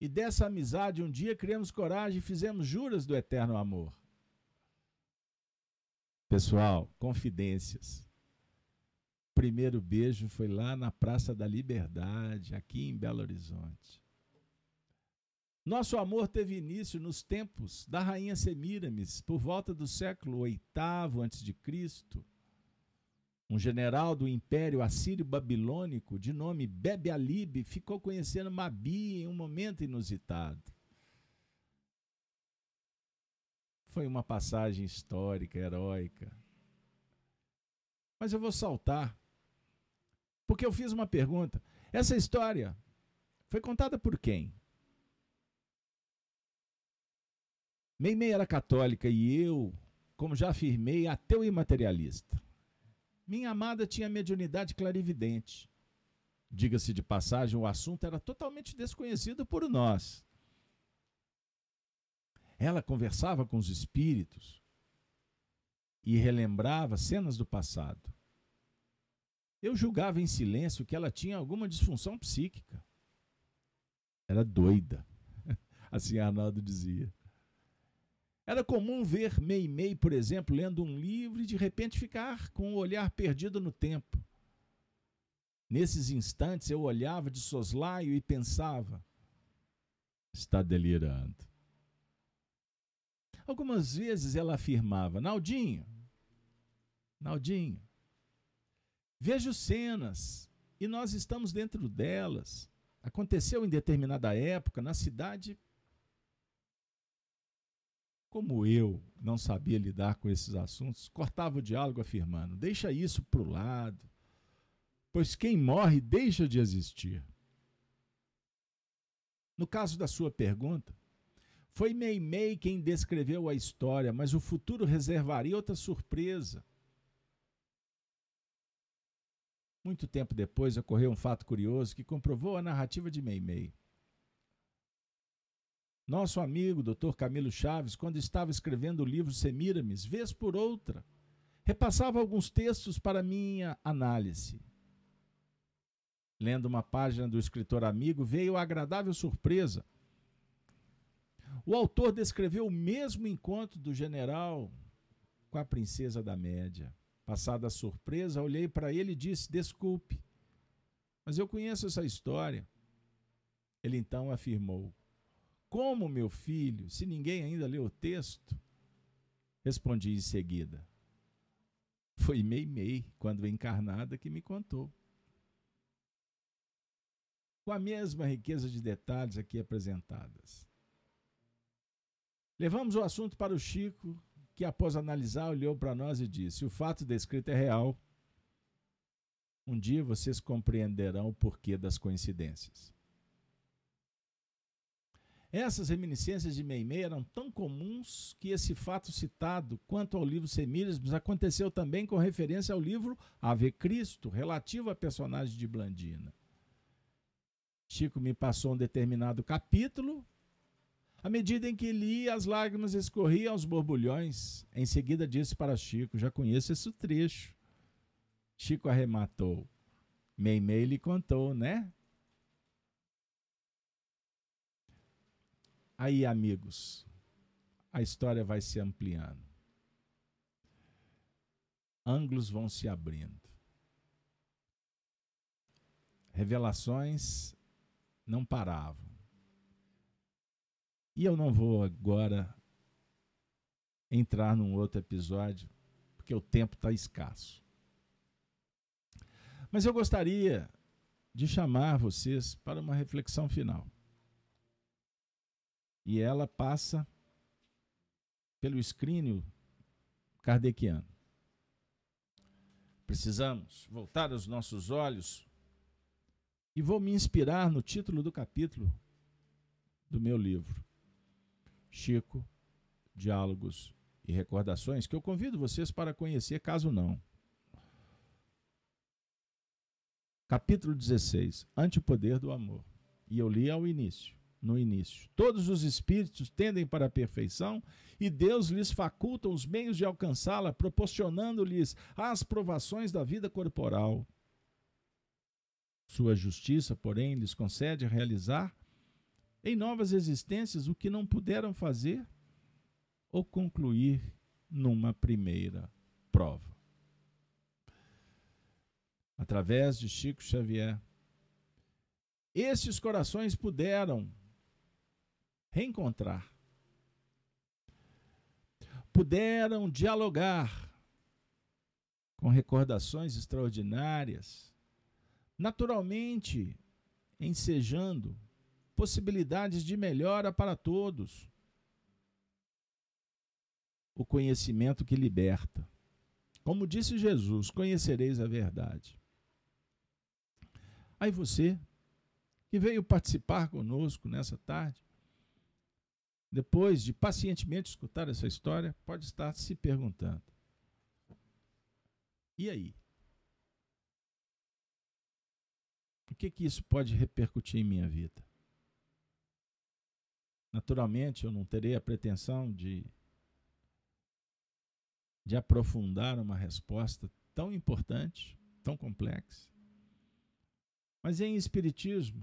E dessa amizade um dia criamos coragem e fizemos juras do eterno amor. Pessoal, confidências primeiro beijo foi lá na Praça da Liberdade, aqui em Belo Horizonte. Nosso amor teve início nos tempos da rainha Semíramis, por volta do século VIII a.C. Um general do Império Assírio-Babilônico, de nome Bebe Alib, ficou conhecendo Mabi em um momento inusitado. Foi uma passagem histórica, heróica. Mas eu vou saltar porque eu fiz uma pergunta. Essa história foi contada por quem? Meimei era católica e eu, como já afirmei, ateu e materialista. Minha amada tinha mediunidade clarividente. Diga-se de passagem, o assunto era totalmente desconhecido por nós. Ela conversava com os espíritos e relembrava cenas do passado. Eu julgava em silêncio que ela tinha alguma disfunção psíquica. Era doida, assim Arnaldo dizia. Era comum ver Meimei, por exemplo, lendo um livro e de repente ficar com o olhar perdido no tempo. Nesses instantes eu olhava de soslaio e pensava: está delirando. Algumas vezes ela afirmava: Naldinho, Naldinho, Vejo cenas e nós estamos dentro delas. Aconteceu em determinada época na cidade. Como eu não sabia lidar com esses assuntos, cortava o diálogo afirmando: deixa isso para o lado, pois quem morre deixa de existir. No caso da sua pergunta, foi Meimei quem descreveu a história, mas o futuro reservaria outra surpresa. Muito tempo depois ocorreu um fato curioso que comprovou a narrativa de Meimei. Nosso amigo Dr. Camilo Chaves, quando estava escrevendo o livro Semiramis, vez por outra, repassava alguns textos para minha análise. Lendo uma página do escritor amigo, veio a agradável surpresa. O autor descreveu o mesmo encontro do general com a princesa da Média. Passada a surpresa, olhei para ele e disse: Desculpe, mas eu conheço essa história. Ele então afirmou: Como, meu filho, se ninguém ainda leu o texto? Respondi em seguida: Foi Meimei, quando encarnada, que me contou. Com a mesma riqueza de detalhes aqui apresentadas. Levamos o assunto para o Chico, que, após analisar, olhou para nós e disse: O fato descrito é real. Um dia vocês compreenderão o porquê das coincidências. Essas reminiscências de Meimei eram tão comuns que esse fato citado quanto ao livro Semírismos aconteceu também com referência ao livro Ave Cristo, relativo à personagem de Blandina. Chico me passou um determinado capítulo à medida em que li, as lágrimas escorriam aos borbulhões. Em seguida disse para Chico: Já conheço esse trecho. Chico arrematou. Meimei lhe contou, né? Aí, amigos, a história vai se ampliando. Ângulos vão se abrindo. Revelações não paravam. E eu não vou agora entrar num outro episódio, porque o tempo está escasso. Mas eu gostaria de chamar vocês para uma reflexão final. E ela passa pelo escrínio kardeciano. Precisamos voltar os nossos olhos e vou me inspirar no título do capítulo do meu livro, Chico, Diálogos e Recordações, que eu convido vocês para conhecer, caso não. Capítulo 16, Antipoder do Amor. E eu li ao início, no início. Todos os espíritos tendem para a perfeição e Deus lhes faculta os meios de alcançá-la, proporcionando-lhes as provações da vida corporal. Sua justiça, porém, lhes concede realizar em novas existências o que não puderam fazer ou concluir numa primeira prova. Através de Chico Xavier, esses corações puderam reencontrar, puderam dialogar com recordações extraordinárias naturalmente ensejando possibilidades de melhora para todos. O conhecimento que liberta. Como disse Jesus, conhecereis a verdade. Aí você, que veio participar conosco nessa tarde, depois de pacientemente escutar essa história, pode estar se perguntando: e aí? O que, que isso pode repercutir em minha vida? Naturalmente, eu não terei a pretensão de, de aprofundar uma resposta tão importante, tão complexa. Mas em Espiritismo,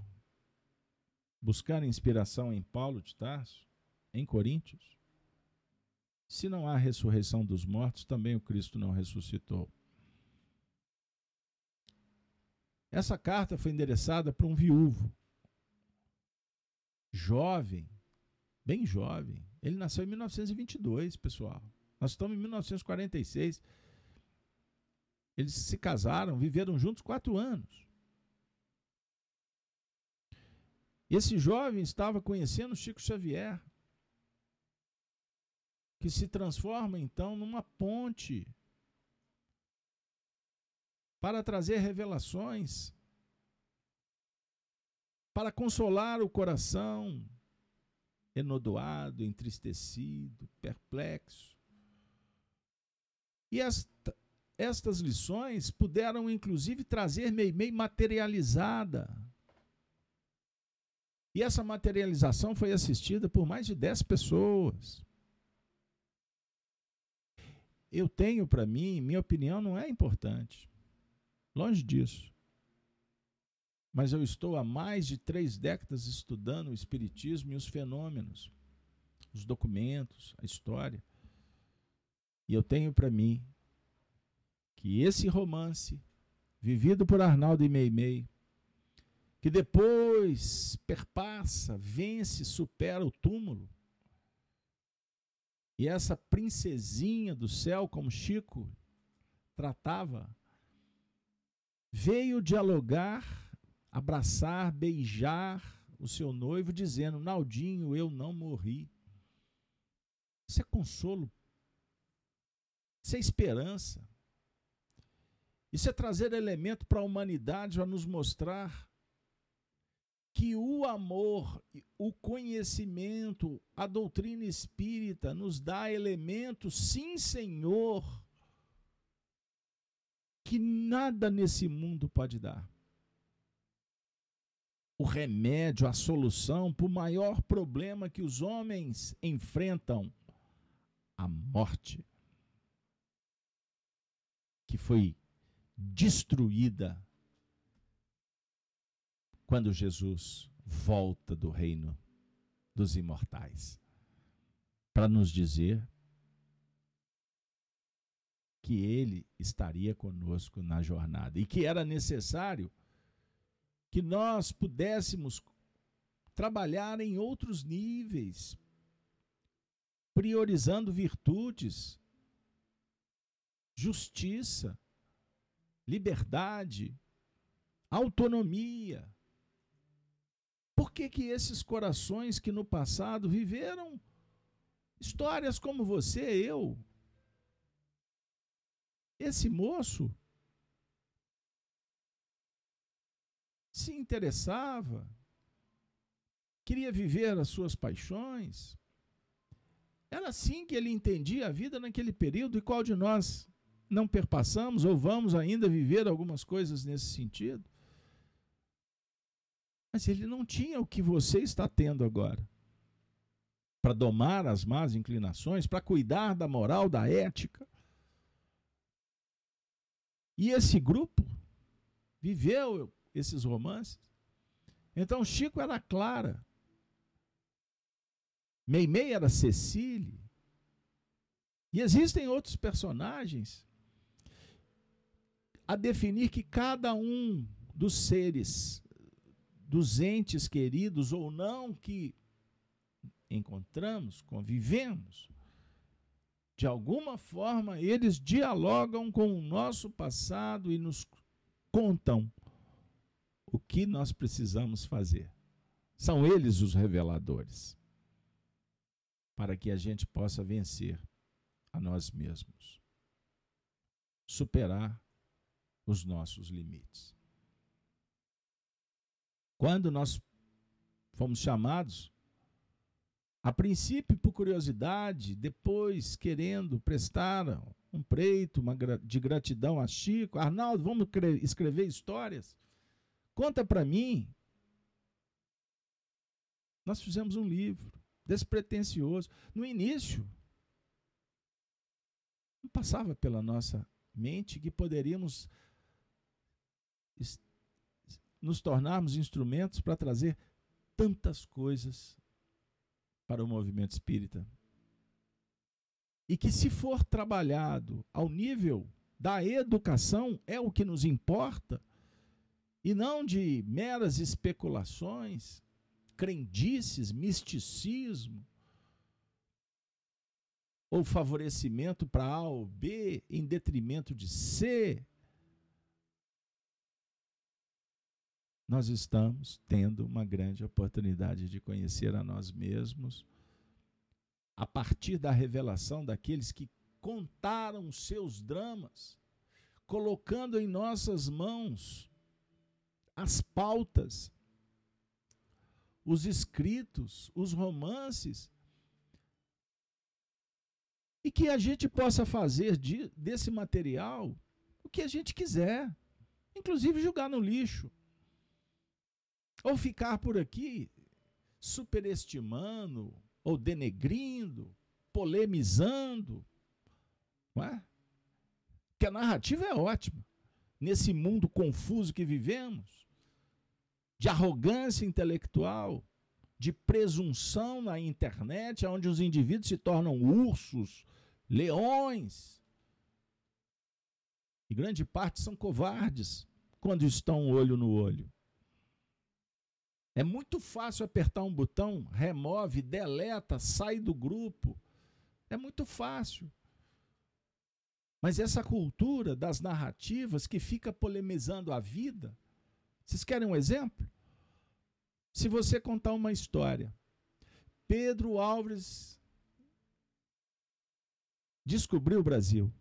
buscar inspiração em Paulo de Tarso, em Coríntios, se não há ressurreição dos mortos, também o Cristo não ressuscitou. Essa carta foi endereçada para um viúvo, jovem, bem jovem. Ele nasceu em 1922, pessoal. Nós estamos em 1946. Eles se casaram, viveram juntos quatro anos. Esse jovem estava conhecendo Chico Xavier, que se transforma então numa ponte para trazer revelações, para consolar o coração enodoado, entristecido, perplexo. E esta, estas lições puderam, inclusive, trazer meio materializada. E essa materialização foi assistida por mais de dez pessoas. Eu tenho para mim, minha opinião não é importante. Longe disso. Mas eu estou há mais de três décadas estudando o Espiritismo e os fenômenos, os documentos, a história. E eu tenho para mim que esse romance, vivido por Arnaldo e Meimei, que depois perpassa, vence, supera o túmulo, e essa princesinha do céu, como Chico tratava veio dialogar, abraçar, beijar o seu noivo, dizendo: Naldinho, eu não morri. Isso é consolo. Isso é esperança. Isso é trazer elemento para a humanidade, para nos mostrar que o amor, o conhecimento, a doutrina espírita nos dá elementos, sim, Senhor, que nada nesse mundo pode dar. O remédio, a solução para o maior problema que os homens enfrentam, a morte, que foi destruída quando Jesus volta do reino dos imortais para nos dizer que ele estaria conosco na jornada e que era necessário que nós pudéssemos trabalhar em outros níveis, priorizando virtudes, justiça, liberdade, autonomia. Por que, que esses corações que no passado viveram histórias como você, eu, esse moço se interessava, queria viver as suas paixões. Era assim que ele entendia a vida naquele período, e qual de nós não perpassamos ou vamos ainda viver algumas coisas nesse sentido? Mas ele não tinha o que você está tendo agora. Para domar as más inclinações, para cuidar da moral, da ética. E esse grupo viveu esses romances. Então Chico era Clara. Meimei era Cecília. E existem outros personagens a definir que cada um dos seres dos entes queridos ou não que encontramos, convivemos, de alguma forma eles dialogam com o nosso passado e nos contam o que nós precisamos fazer. São eles os reveladores para que a gente possa vencer a nós mesmos, superar os nossos limites. Quando nós fomos chamados, a princípio por curiosidade, depois querendo prestar um preito de gratidão a Chico, Arnaldo, vamos escrever histórias? Conta para mim. Nós fizemos um livro despretensioso. No início, não passava pela nossa mente que poderíamos nos tornarmos instrumentos para trazer tantas coisas para o movimento espírita. E que, se for trabalhado ao nível da educação, é o que nos importa, e não de meras especulações, crendices, misticismo, ou favorecimento para A ou B em detrimento de C, nós estamos tendo uma grande oportunidade de conhecer a nós mesmos a partir da revelação daqueles que contaram seus dramas, colocando em nossas mãos as pautas, os escritos, os romances, e que a gente possa fazer de, desse material o que a gente quiser, inclusive jogar no lixo. Ou ficar por aqui superestimando, ou denegrindo, polemizando. Não é? Que a narrativa é ótima. Nesse mundo confuso que vivemos, de arrogância intelectual, de presunção na internet, onde os indivíduos se tornam ursos, leões. E grande parte são covardes quando estão olho no olho. É muito fácil apertar um botão, remove, deleta, sai do grupo. É muito fácil. Mas essa cultura das narrativas que fica polemizando a vida. Vocês querem um exemplo? Se você contar uma história, Pedro Álvares descobriu o Brasil.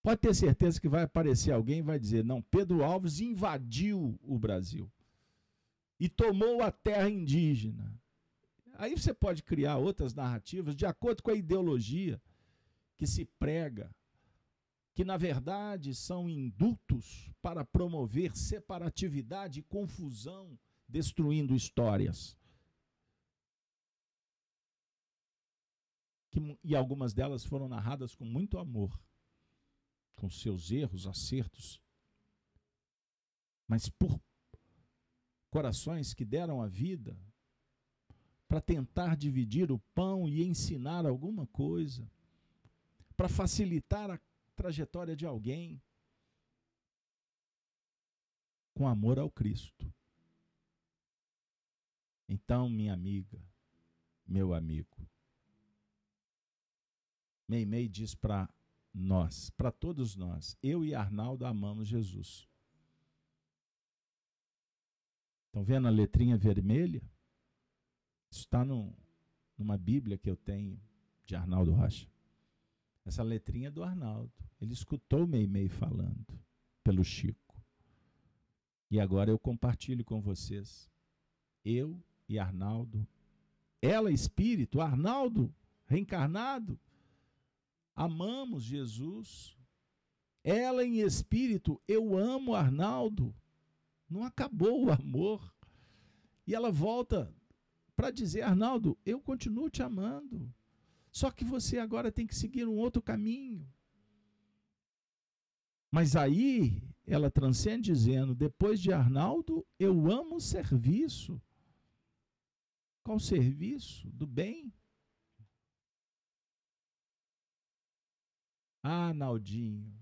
Pode ter certeza que vai aparecer alguém e vai dizer: não, Pedro Alves invadiu o Brasil e tomou a terra indígena. Aí você pode criar outras narrativas de acordo com a ideologia que se prega, que na verdade são indutos para promover separatividade e confusão, destruindo histórias. Que, e algumas delas foram narradas com muito amor, com seus erros, acertos, mas por corações que deram a vida para tentar dividir o pão e ensinar alguma coisa, para facilitar a trajetória de alguém, com amor ao Cristo. Então, minha amiga, meu amigo, Meimei diz para nós, para todos nós, eu e Arnaldo amamos Jesus. Estão vendo a letrinha vermelha? Isso está numa Bíblia que eu tenho de Arnaldo Rocha. Essa letrinha do Arnaldo. Ele escutou o Meimei falando pelo Chico. E agora eu compartilho com vocês. Eu e Arnaldo, ela espírito, Arnaldo reencarnado, amamos Jesus. Ela em espírito, eu amo Arnaldo. Não acabou o amor. E ela volta para dizer: Arnaldo, eu continuo te amando. Só que você agora tem que seguir um outro caminho. Mas aí ela transcende dizendo: depois de Arnaldo, eu amo serviço. Qual serviço? Do bem. Ah, Naldinho,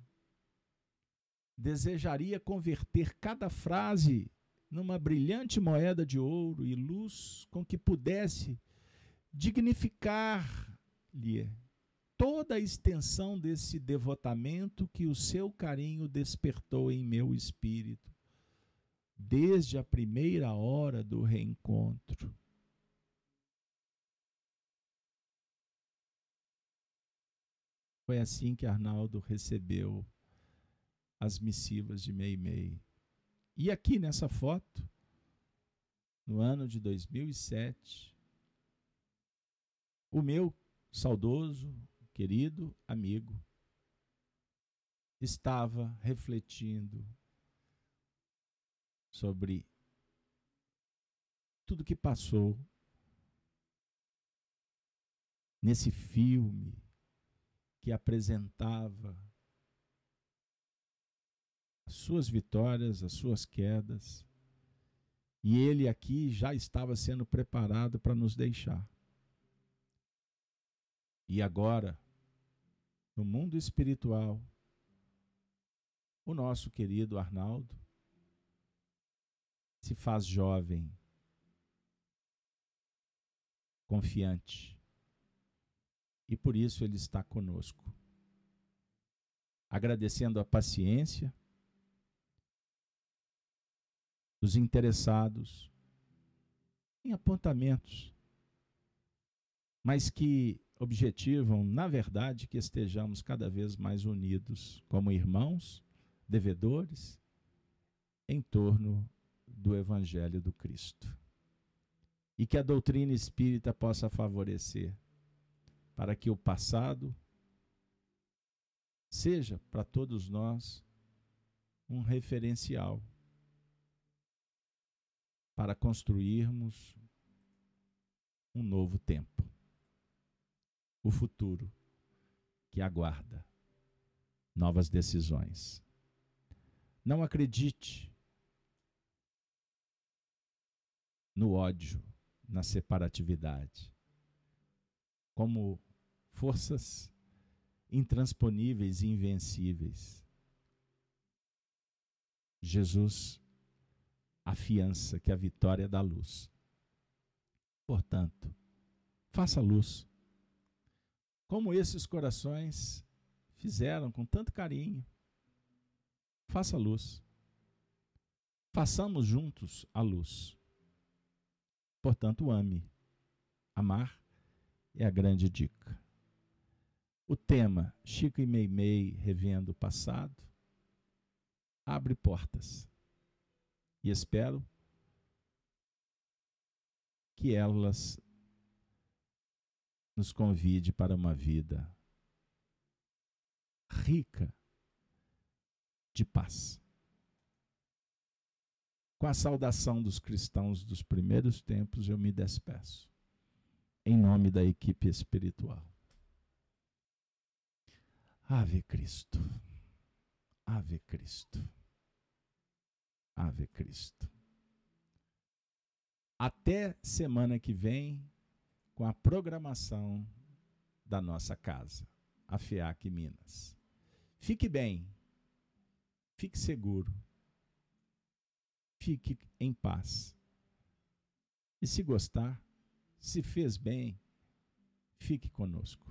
desejaria converter cada frase numa brilhante moeda de ouro e luz com que pudesse dignificar-lhe toda a extensão desse devotamento que o seu carinho despertou em meu espírito, desde a primeira hora do reencontro. Foi assim que Arnaldo recebeu as missivas de Meimei. E aqui nessa foto, no ano de 2007, o meu saudoso, querido amigo estava refletindo sobre tudo que passou nesse filme que apresentava as suas vitórias, as suas quedas. E ele aqui já estava sendo preparado para nos deixar. E agora, no mundo espiritual, o nosso querido Arnaldo se faz jovem, confiante. E por isso ele está conosco. Agradecendo a paciência, dos interessados em apontamentos, mas que objetivam, na verdade, que estejamos cada vez mais unidos como irmãos, devedores, em torno do Evangelho do Cristo. E que a doutrina espírita possa favorecer para que o passado seja para todos nós um referencial para construirmos um novo tempo. O futuro que aguarda novas decisões. Não acredite no ódio, na separatividade, como forças intransponíveis e invencíveis. Jesus afiança que a vitória é da luz. Portanto, faça luz. Como esses corações fizeram com tanto carinho. Faça luz. Façamos juntos a luz. Portanto, ame. Amar é a grande dica. O tema Chico e Meimei revendo o passado abre portas e espero que elas nos convide para uma vida rica de paz. Com a saudação dos cristãos dos primeiros tempos, eu me despeço. Em nome da equipe espiritual. Ave Cristo. Ave Cristo. Ave Cristo. Até semana que vem com a programação da nossa casa, a FEAC Minas. Fique bem, fique seguro, fique em paz. E se gostar, se fez bem, fique conosco.